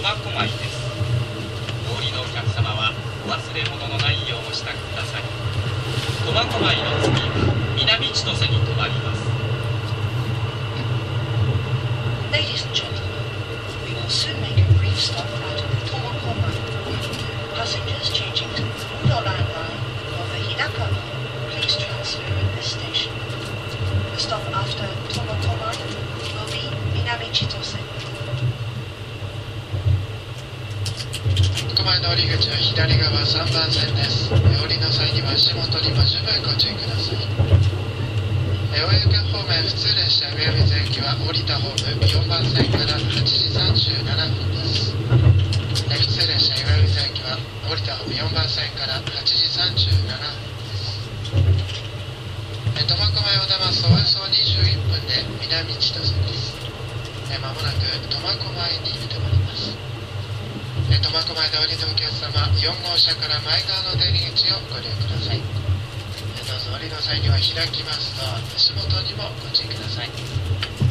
苫小牧ですお降りのお客様はお忘れ物のないようお支度ください苫小牧の次は南千歳に停まります Ladies and gentlemen, we will soon make a brief stop at Tomokomai. Passengers changing to the Udoran line or the Hidaka line, please transfer at this station. The stop after Tomokomai will be Minami Chitose. 苫小牧の降り口は左側3番線です。降りの際には足元にも十分ご注意ください。え大雪方面普通列車上水駅は降りたホーム4番線から8時37分です。普通列車上水駅は降りたホーム4番線から8時37分です。苫小牧を出ますとおよそ21分で南千歳です。まもなく苫小牧に停まいります。苫小牧で降りのお客様4号車から前側の出入り口をご利用ください。えどうぞ降りの際には開きますと足元にもご注意ください。